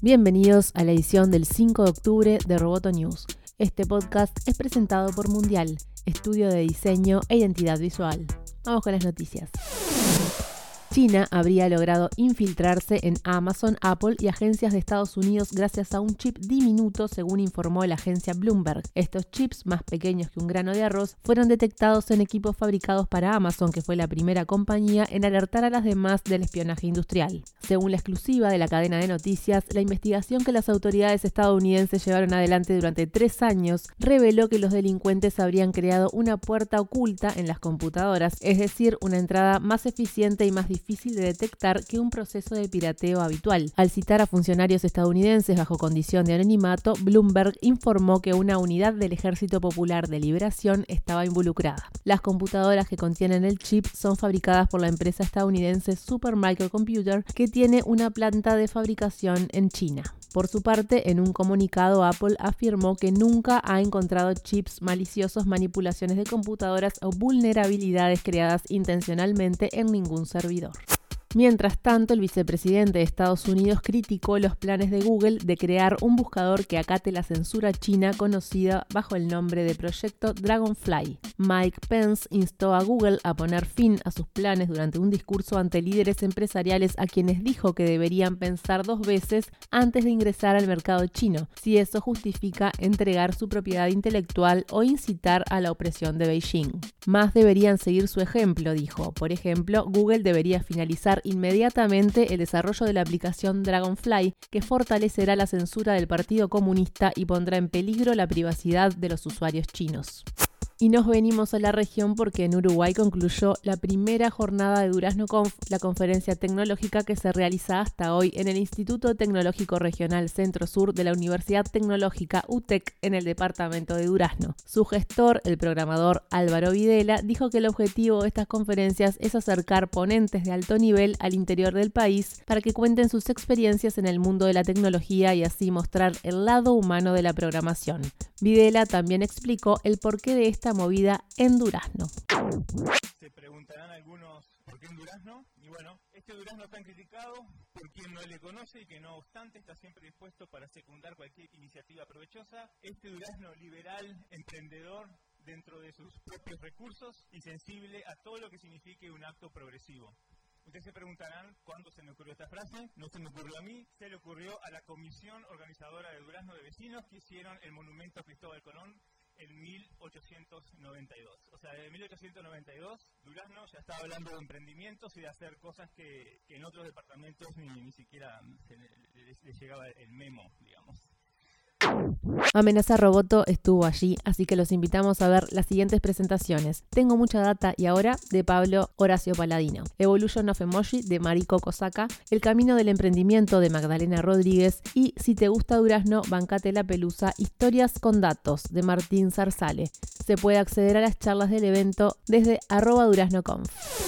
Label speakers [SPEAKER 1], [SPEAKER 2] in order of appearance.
[SPEAKER 1] Bienvenidos a la edición del 5 de octubre de Roboto News. Este podcast es presentado por Mundial, estudio de diseño e identidad visual. Vamos con las noticias. China habría logrado infiltrarse en Amazon, Apple y agencias de Estados Unidos gracias a un chip diminuto, según informó la agencia Bloomberg. Estos chips, más pequeños que un grano de arroz, fueron detectados en equipos fabricados para Amazon, que fue la primera compañía en alertar a las demás del espionaje industrial. Según la exclusiva de la cadena de noticias, la investigación que las autoridades estadounidenses llevaron adelante durante tres años reveló que los delincuentes habrían creado una puerta oculta en las computadoras, es decir, una entrada más eficiente y más difícil de detectar que un proceso de pirateo habitual. Al citar a funcionarios estadounidenses bajo condición de anonimato, Bloomberg informó que una unidad del Ejército Popular de Liberación estaba involucrada. Las computadoras que contienen el chip son fabricadas por la empresa estadounidense Supermicrocomputer, que tiene una planta de fabricación en China. Por su parte, en un comunicado, Apple afirmó que nunca ha encontrado chips maliciosos, manipulaciones de computadoras o vulnerabilidades creadas intencionalmente en ningún servidor. Mientras tanto, el vicepresidente de Estados Unidos criticó los planes de Google de crear un buscador que acate la censura china conocida bajo el nombre de Proyecto Dragonfly. Mike Pence instó a Google a poner fin a sus planes durante un discurso ante líderes empresariales a quienes dijo que deberían pensar dos veces antes de ingresar al mercado chino, si eso justifica entregar su propiedad intelectual o incitar a la opresión de Beijing. Más deberían seguir su ejemplo, dijo. Por ejemplo, Google debería finalizar inmediatamente el desarrollo de la aplicación Dragonfly, que fortalecerá la censura del Partido Comunista y pondrá en peligro la privacidad de los usuarios chinos. Y nos venimos a la región porque en Uruguay concluyó la primera jornada de Durazno Conf, la conferencia tecnológica que se realiza hasta hoy en el Instituto Tecnológico Regional Centro Sur de la Universidad Tecnológica UTEC en el departamento de Durazno. Su gestor, el programador Álvaro Videla, dijo que el objetivo de estas conferencias es acercar ponentes de alto nivel al interior del país para que cuenten sus experiencias en el mundo de la tecnología y así mostrar el lado humano de la programación. Videla también explicó el porqué de esta movida en Durazno.
[SPEAKER 2] Se preguntarán algunos por qué en Durazno. Y bueno, este Durazno tan criticado por quien no le conoce y que no obstante está siempre dispuesto para secundar cualquier iniciativa provechosa. Este Durazno liberal, emprendedor, dentro de sus propios recursos y sensible a todo lo que signifique un acto progresivo. Ustedes se preguntarán cuándo se me ocurrió esta frase. No se me ocurrió a mí, se le ocurrió a la comisión organizadora de Durazno de Vecinos que hicieron el monumento a Cristóbal Colón en 1892. O sea, desde 1892 Durazno ya estaba hablando de emprendimientos y de hacer cosas que, en otros departamentos ni, ni siquiera les llegaba el memo, digamos.
[SPEAKER 1] Amenaza Roboto estuvo allí, así que los invitamos a ver las siguientes presentaciones. Tengo mucha data y ahora de Pablo Horacio Paladino, Evolution of Emoji de Mariko Kosaka, El Camino del Emprendimiento de Magdalena Rodríguez y Si te gusta Durazno, Bancate la Pelusa, Historias con Datos de Martín Zarzale. Se puede acceder a las charlas del evento desde arroba duraznoconf.